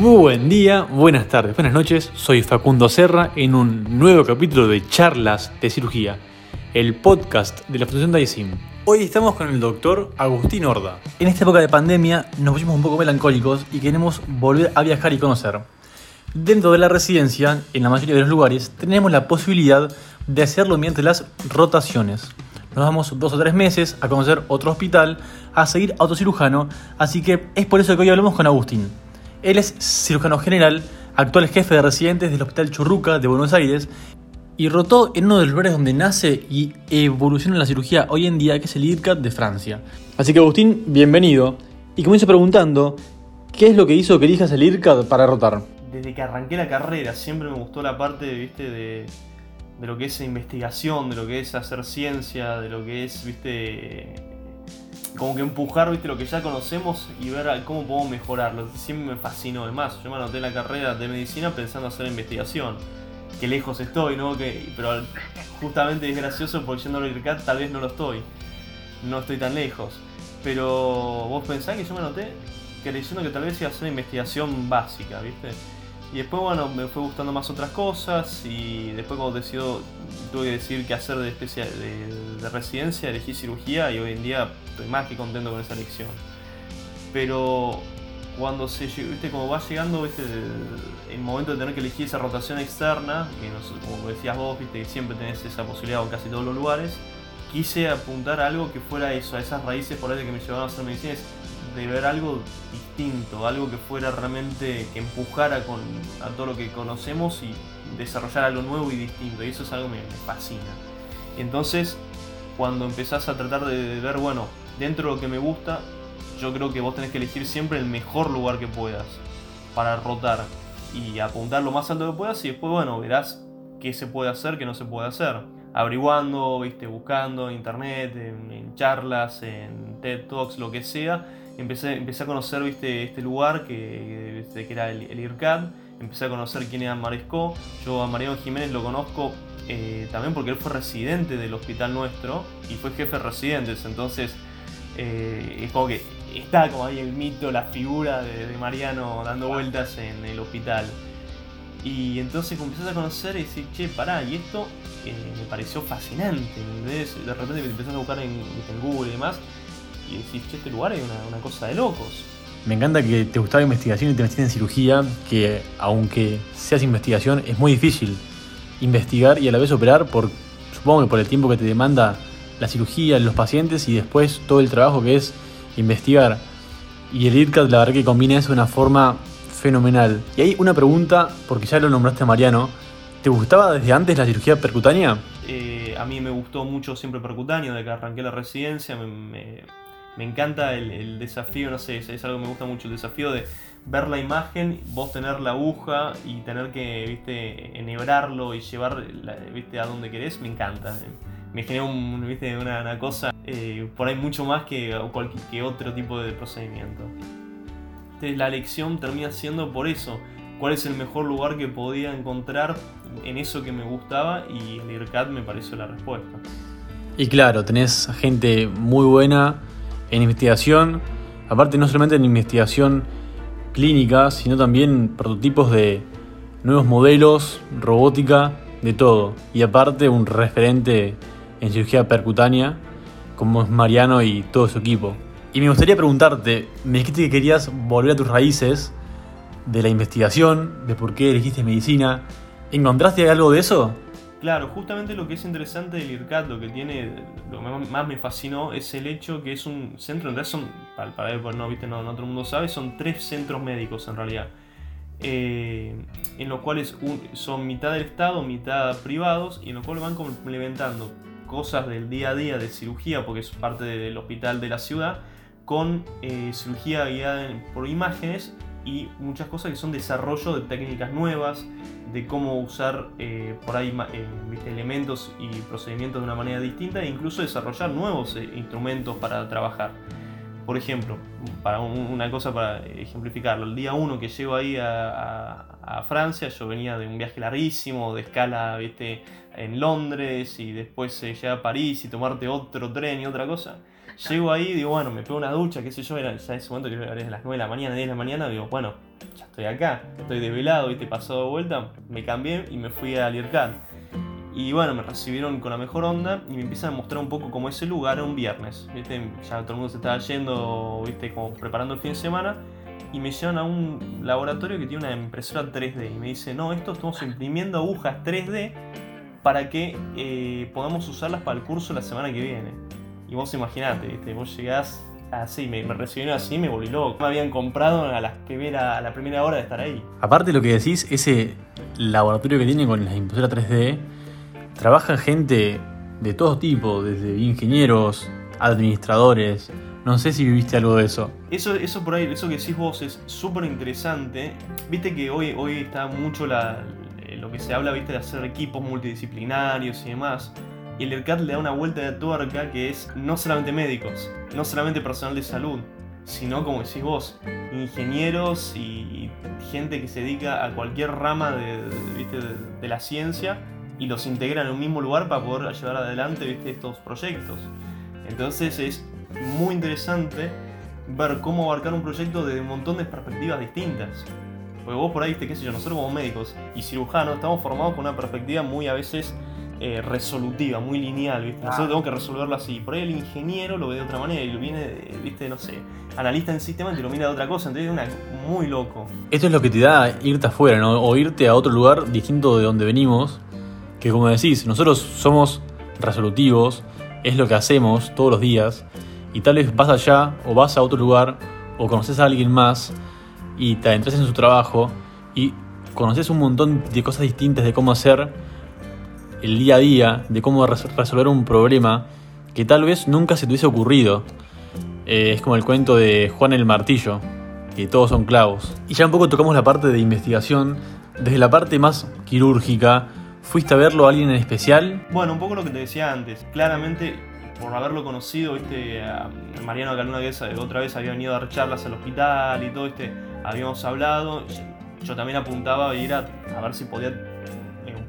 Muy buen día, buenas tardes, buenas noches. Soy Facundo Serra en un nuevo capítulo de Charlas de Cirugía, el podcast de la Fundación Daisim. Hoy estamos con el doctor Agustín Horda. En esta época de pandemia nos pusimos un poco melancólicos y queremos volver a viajar y conocer. Dentro de la residencia, en la mayoría de los lugares, tenemos la posibilidad de hacerlo mediante las rotaciones. Nos vamos dos o tres meses a conocer otro hospital, a seguir autocirujano, así que es por eso que hoy hablamos con Agustín. Él es cirujano general, actual jefe de residentes del Hospital Churruca de Buenos Aires y rotó en uno de los lugares donde nace y evoluciona la cirugía hoy en día, que es el IRCAD de Francia. Así que Agustín, bienvenido. Y comienzo preguntando, ¿qué es lo que hizo que elijas el IRCAD para rotar? Desde que arranqué la carrera siempre me gustó la parte, viste, de, de lo que es investigación, de lo que es hacer ciencia, de lo que es, viste, como que empujar, viste, lo que ya conocemos y ver cómo podemos mejorarlo. Siempre me fascinó. Además, yo me anoté en la carrera de medicina pensando hacer investigación. Que lejos estoy, ¿no? Que, pero justamente es gracioso porque yendo al IRCAT tal vez no lo estoy. No estoy tan lejos. Pero vos pensás que yo me anoté creyendo que tal vez iba a hacer investigación básica, ¿viste? Y después, bueno, me fue gustando más otras cosas y después cuando decido, tuve que decidir qué hacer de, especial, de, residencia, elegí cirugía y hoy en día estoy más que contento con esa elección. Pero cuando se viste, como va llegando viste, el, momento de tener que elegir esa rotación externa, que como decías vos, viste, siempre tenés esa posibilidad en casi todos los lugares, quise apuntar a algo que fuera eso, a esas raíces por ahí que me llevaban a hacer medicina, de ver algo distinto, algo que fuera realmente, que empujara con, a todo lo que conocemos y desarrollar algo nuevo y distinto. Y eso es algo que me, fascina. entonces, cuando empezás a tratar de ver, bueno, dentro de lo que me gusta, yo creo que vos tenés que elegir siempre el mejor lugar que puedas para rotar y apuntar lo más alto que puedas y después, bueno, verás qué se puede hacer, qué no se puede hacer. Averiguando, viste, buscando en internet, en charlas, en TED Talks, lo que sea, empecé, empecé a conocer ¿viste? este lugar que, que era el, IRCAD, empecé a conocer quién era Maresco. Yo a Mariano Jiménez lo conozco eh, también porque él fue residente del hospital nuestro y fue jefe de residentes, entonces eh, es como que está como ahí el mito, la figura de, Mariano dando vueltas en el hospital. Y entonces empecé a conocer y decir, che, pará, y esto eh, me pareció fascinante. De repente empecé a buscar en, en Google y demás, y decís, este lugar es una, cosa de locos. Me encanta que te gustaba investigación y te metiste en cirugía, que aunque seas investigación, es muy difícil investigar y a la vez operar por, supongo que por el tiempo que te demanda la cirugía, los pacientes y después todo el trabajo que es investigar. Y el IRCAD la verdad que combina eso de una forma fenomenal. Y hay una pregunta, porque ya lo nombraste Mariano, ¿te gustaba desde antes la cirugía percutánea? Eh, a mí me gustó mucho siempre percutáneo, de que arranqué la residencia, me me encanta el, desafío, no sé, es, algo que me gusta mucho, el desafío de ver la imagen, vos tener la aguja y tener que, viste, enhebrarlo y llevar, viste, a donde querés, me encanta. Me genera viste, una, cosa eh, por ahí mucho más que, cualquier, que otro tipo de procedimiento. Entonces la lección termina siendo por eso, cuál es el mejor lugar que podía encontrar en eso que me gustaba y el IRCAD me pareció la respuesta. Y claro, tenés gente muy buena en investigación, aparte no solamente en investigación clínica, sino también prototipos de nuevos modelos, robótica, de todo. Y aparte un referente en cirugía percutánea, como es Mariano y todo su equipo. Y me gustaría preguntarte, me dijiste que querías volver a tus raíces de la investigación, de por qué elegiste medicina. ¿Encontraste algo de eso? Claro, justamente lo que es interesante del IRCAD, lo que tiene, lo que más me fascinó es el hecho que es un centro, en realidad son, para, para ver, no, viste, no, no, todo el mundo sabe, son tres centros médicos en realidad, eh, en los cuales son mitad del Estado, mitad privados, y en los cuales van complementando cosas del día a día de cirugía, porque es parte del hospital de la ciudad, con eh, cirugía guiada por imágenes y muchas cosas que son desarrollo de técnicas nuevas, de cómo usar eh, por ahí eh, elementos y procedimientos de una manera distinta e incluso desarrollar nuevos eh, instrumentos para trabajar. Por ejemplo, para una cosa para ejemplificarlo, el día uno que llego ahí a, Francia. Yo venía de un viaje larguísimo, de escala, en Londres y después llegar a París y tomarte otro tren y otra cosa. Llego ahí, digo, bueno, me pego una ducha, qué sé yo, era ya en ese momento que era las 9 de la mañana, 10 de la mañana, digo, bueno, ya estoy acá, estoy desvelado, viste, pasado de vuelta, me cambié y me fui a Liercan. Y bueno, me recibieron con la mejor onda y me empiezan a mostrar un poco cómo ese lugar un viernes, viste, ya todo el mundo se estaba yendo, viste, como preparando el fin de semana y me llevan a un laboratorio que tiene una impresora 3D y me dice, no, esto estamos imprimiendo agujas 3D para que eh, podamos usarlas para el curso la semana que viene. Y vos imaginate, ¿viste? vos llegás así, me, me, recibieron así me volví loco. Me habían comprado a la, primera, a la primera hora de estar ahí. Aparte de lo que decís, ese laboratorio que tiene con la impresora 3D, trabaja gente de todo tipo, desde ingenieros, administradores. No sé si viviste algo de eso. Eso, eso por ahí, eso que decís vos es súper interesante. Viste que hoy, hoy está mucho la, lo que se habla, viste, de hacer equipos multidisciplinarios y demás. Y el ERCAT le da una vuelta de tuerca que es no solamente médicos, no solamente personal de salud, sino como decís vos, ingenieros y gente que se dedica a cualquier rama de, ¿viste? de, la ciencia y los integra en un mismo lugar para poder llevar adelante ¿viste? estos proyectos. Entonces es muy interesante ver cómo abarcar un proyecto desde un montón de perspectivas distintas. Porque vos por ahí, viste, qué sé yo, nosotros como médicos y cirujanos estamos formados con una perspectiva muy a veces eh, resolutiva, muy lineal, ¿viste? Nosotros tenemos que resolverlo así. Por ahí el ingeniero lo ve de otra manera y lo viene, ¿viste? No sé, analista en sistema y lo mira de otra cosa. Entonces es una, muy loco. Esto es lo que te da irte afuera, ¿no? O irte a otro lugar distinto de donde venimos. Que como decís, nosotros somos resolutivos, es lo que hacemos todos los días. Y tal vez vas allá o vas a otro lugar o conoces a alguien más y te adentras en su trabajo y conoces un montón de cosas distintas de cómo hacer el día a día, de cómo resolver un problema que tal vez nunca se te hubiese ocurrido. Eh, es como el cuento de Juan el Martillo, que todos son clavos. Y ya un poco tocamos la parte de investigación, desde la parte más quirúrgica. ¿Fuiste a verlo a alguien en especial? Bueno, un poco lo que te decía antes. Claramente, por haberlo conocido, este, a Mariano Caluna, que otra vez había venido a dar charlas al hospital y todo, este, habíamos hablado. Yo también apuntaba a ir a, ver si podía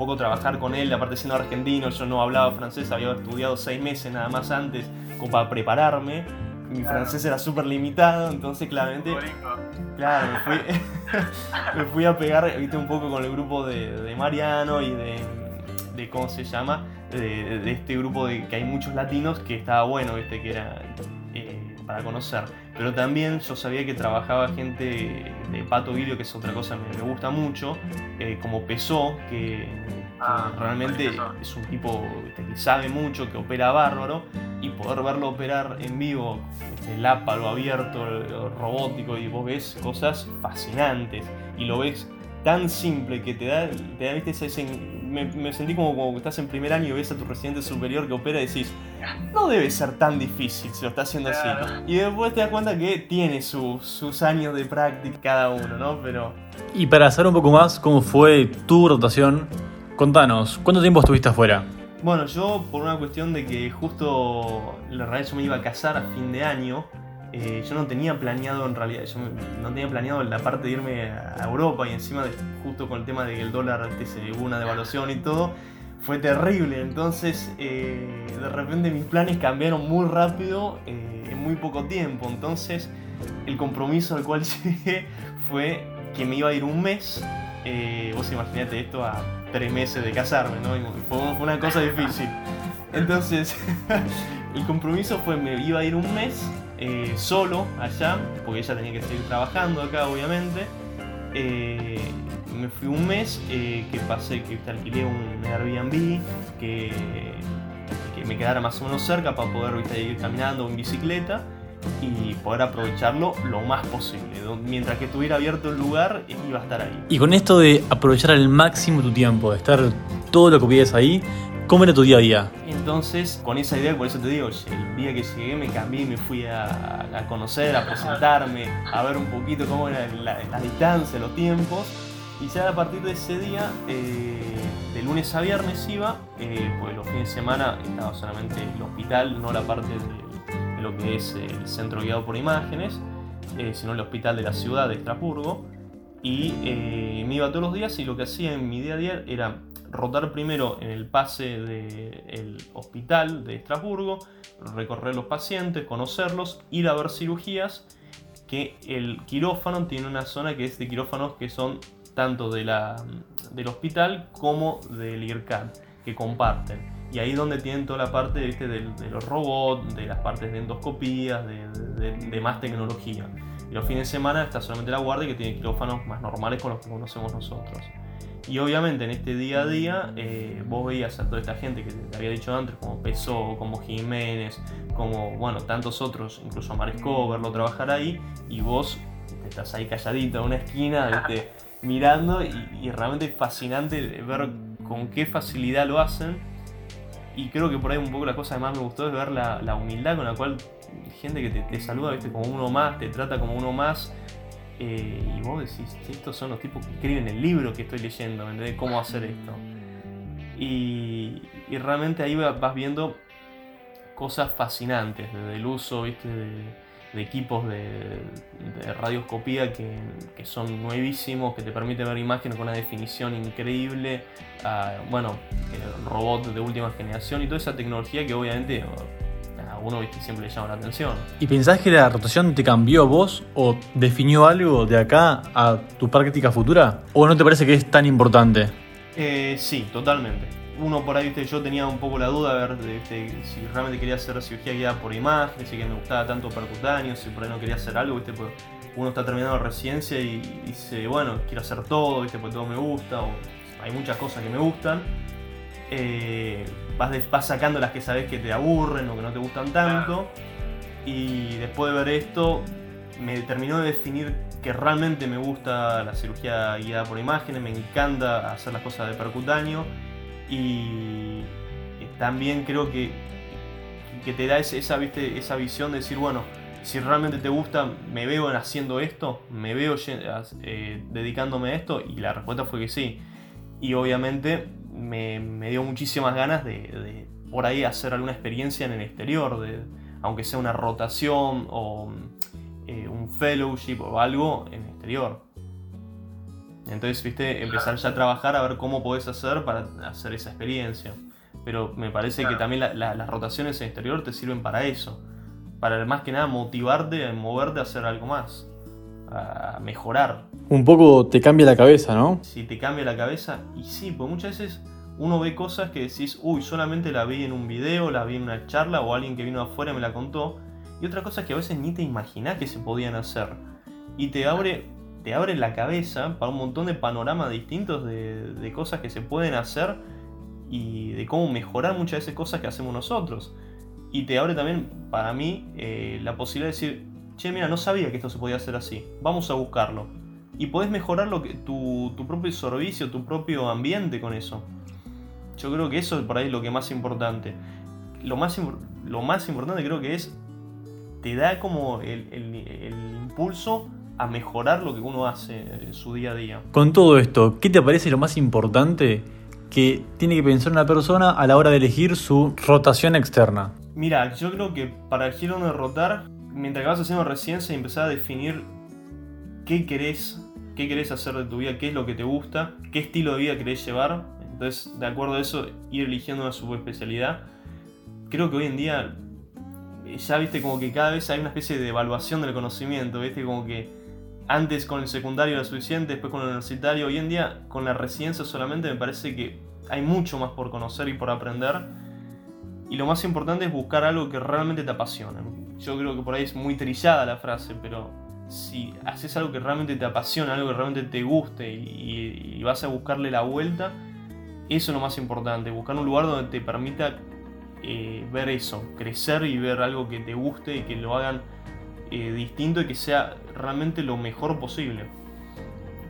poco trabajar con él, aparte siendo argentino, yo no hablaba francés, había estudiado seis meses nada más antes, como para prepararme. Mi francés era súper limitado, entonces claramente. Claro, me fui, me fui, a pegar, viste, un poco con el grupo de, Mariano y de, de. ¿Cómo se llama? De, este grupo de que hay muchos latinos que estaba bueno, viste, que era para conocer. Pero también yo sabía que trabajaba gente de Pato Vilio, que es otra cosa que me gusta mucho, eh, como Pesó, que, ah, realmente es un tipo que sabe mucho, que opera bárbaro, y poder verlo operar en vivo, el APA, lo abierto, lo robótico, y vos ves cosas fascinantes, y lo ves tan simple que te da, te da ¿viste? Ese, me, sentí como, como que estás en primer año y ves a tu residente superior que opera y decís, no debe ser tan difícil si lo está haciendo así. Y después te das cuenta que tiene sus años de práctica cada uno, ¿no? Pero... Y para saber un poco más cómo fue tu rotación, contanos, ¿cuánto tiempo estuviste afuera? Bueno, yo por una cuestión de que justo la realidad yo me iba a casar a fin de año, eh, yo no tenía planeado en realidad, yo no tenía planeado la parte de irme a Europa y encima justo con el tema de que el dólar se hubo una devaluación y todo, fue terrible. Entonces eh, de repente mis planes cambiaron muy rápido eh, en muy poco tiempo. Entonces el compromiso al cual llegué fue que me iba a ir un mes. vos imaginate esto a tres meses de casarme, ¿no? Fue una cosa difícil. Entonces el compromiso fue me iba a ir un mes eh, solo allá, porque ella tenía que seguir trabajando acá, obviamente. Eh, me fui un mes eh, que pasé, que alquilé un Airbnb, que, que, me quedara más o menos cerca para poder ir caminando en bicicleta y poder aprovecharlo lo más posible. Mientras que estuviera abierto el lugar, iba a estar ahí. Y con esto de aprovechar al máximo tu tiempo, de estar todo lo que pides ahí, ¿Cómo era tu día a día? Entonces, con esa idea, por eso te digo, el día que llegué me cambié, me fui a, conocer, a presentarme, a ver un poquito cómo era la, distancia, los tiempos. Y ya a partir de ese día, eh, de lunes a viernes iba, eh, pues los fines de semana estaba solamente el hospital, no la parte de, lo que es el centro guiado por imágenes, eh, sino el hospital de la ciudad de Estrasburgo. Y eh, me iba todos los días y lo que hacía en mi día a día era rotar primero en el pase del hospital de Estrasburgo, recorrer los pacientes, conocerlos, ir a ver cirugías, que el quirófano tiene una zona que es de quirófanos que son tanto de la, del hospital como del IRCAD, que comparten. Y ahí es donde tienen toda la parte De, los robots, de las partes de endoscopías, de, más tecnología. Y los fines de semana está solamente la guardia que tiene quirófanos más normales con los que conocemos nosotros. Y obviamente en este día a día eh, vos veías a toda esta gente que te había dicho antes, como Pesó, como Jiménez, como bueno, tantos otros, incluso a Maresco, verlo trabajar ahí, y vos estás ahí calladito en una esquina, mirando, y, y realmente es fascinante ver con qué facilidad lo hacen y creo que por ahí un poco la cosa que más me gustó es ver la, humildad con la cual gente que te, saluda ¿viste? como uno más, te trata como uno más. Eh, y vos decís, estos son los tipos que escriben el libro que estoy leyendo, ¿me Cómo hacer esto. Y, realmente ahí vas viendo cosas fascinantes, desde el uso, ¿viste? De, de equipos de, radioscopía que, son nuevísimos, que te permiten ver imágenes con una definición increíble, bueno, robots de última generación y toda esa tecnología que obviamente uno siempre le llama la atención. ¿Y pensás que la rotación te cambió vos o definió algo de acá a tu práctica futura? ¿O no te parece que es tan importante? Eh, sí, totalmente uno por ahí, ¿viste? yo tenía un poco la duda a ver si realmente quería hacer cirugía guiada por imagen, si que me gustaba tanto percutáneo, si por ahí no quería hacer algo, ¿viste? Pues uno está terminando la residencia y, dice, bueno, quiero hacer todo, ¿viste? Pues todo me gusta, o hay muchas cosas que me gustan. Eh, vas, vas, sacando las que sabes que te aburren o que no te gustan tanto. Y después de ver esto, me terminó de definir que realmente me gusta la cirugía guiada por imágenes, me encanta hacer las cosas de percutáneo y también creo que, que te da esa, ¿viste? esa visión de decir, bueno, si realmente te gusta, me veo haciendo esto, me veo eh, dedicándome a esto, y la respuesta fue que sí. Y obviamente me, dio muchísimas ganas de, por ahí hacer alguna experiencia en el exterior, de, aunque sea una rotación o eh, un fellowship o algo en el exterior. Entonces, viste, empezar ya a trabajar a ver cómo podés hacer para hacer esa experiencia. Pero me parece que también las rotaciones en exterior te sirven para eso. Para más que nada motivarte, a moverte a hacer algo más. A mejorar. Un poco te cambia la cabeza, ¿no? Si te cambia la cabeza, y sí, pues muchas veces uno ve cosas que decís, uy, solamente la vi en un video, la vi en una charla o alguien que vino afuera me la contó. Y otras cosas que a veces ni te imaginás que se podían hacer. Y te abre te abre la cabeza para un montón de panoramas distintos de, cosas que se pueden hacer y de cómo mejorar muchas veces cosas que hacemos nosotros. Y te abre también, para mí, eh, la posibilidad de decir, che, mira, no sabía que esto se podía hacer así, vamos a buscarlo. Y podés mejorar lo que, tu, propio servicio, tu propio ambiente con eso. Yo creo que eso es por ahí lo que más importante. Lo más, lo más importante creo que es, te da como el, el impulso a mejorar lo que uno hace en su día a día. Con todo esto, ¿qué te parece lo más importante que tiene que pensar una persona a la hora de elegir su rotación externa? Mira, yo creo que para elegir dónde rotar, mientras que vas haciendo residencia y empezar a definir qué querés, qué querés hacer de tu vida, qué es lo que te gusta, qué estilo de vida querés llevar. Entonces, de acuerdo a eso, ir eligiendo una subespecialidad. Creo que hoy en día ya viste como que cada vez hay una especie de evaluación del conocimiento, viste como que antes con el secundario era suficiente, después con el universitario. Hoy en día con la residencia solamente me parece que hay mucho más por conocer y por aprender. Y lo más importante es buscar algo que realmente te apasione. Yo creo que por ahí es muy trillada la frase, pero si haces algo que realmente te apasiona, algo que realmente te guste y, vas a buscarle la vuelta, eso es lo más importante. Buscar un lugar donde te permita eh, ver eso, crecer y ver algo que te guste y que lo hagan eh, distinto y que sea realmente lo mejor posible.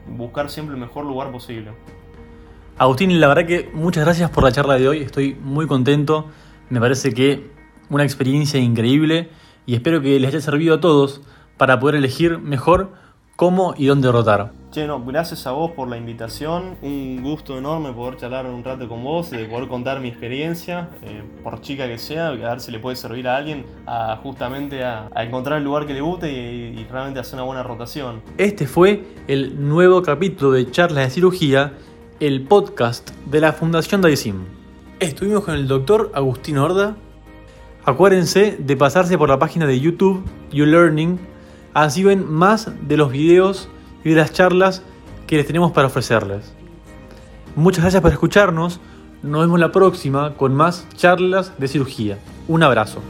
Buscar siempre el mejor lugar posible. Agustín, la verdad que muchas gracias por la charla de hoy, estoy muy contento, me parece que una experiencia increíble y espero que les haya servido a todos para poder elegir mejor cómo y dónde rotar. Che, no, gracias a vos por la invitación. Un gusto enorme poder charlar un rato con vos, de poder contar mi experiencia, eh, por chica que sea, a ver si le puede servir a alguien a justamente a, encontrar el lugar que le guste y, realmente hacer una buena rotación. Este fue el nuevo capítulo de Charlas de Cirugía, el podcast de la Fundación Daisim. Estuvimos con el doctor Agustín Horda. Acuérdense de pasarse por la página de YouTube YouLearning, así ven más de los videos y de las charlas que les tenemos para ofrecerles. Muchas gracias por escucharnos. Nos vemos la próxima con más charlas de cirugía. Un abrazo.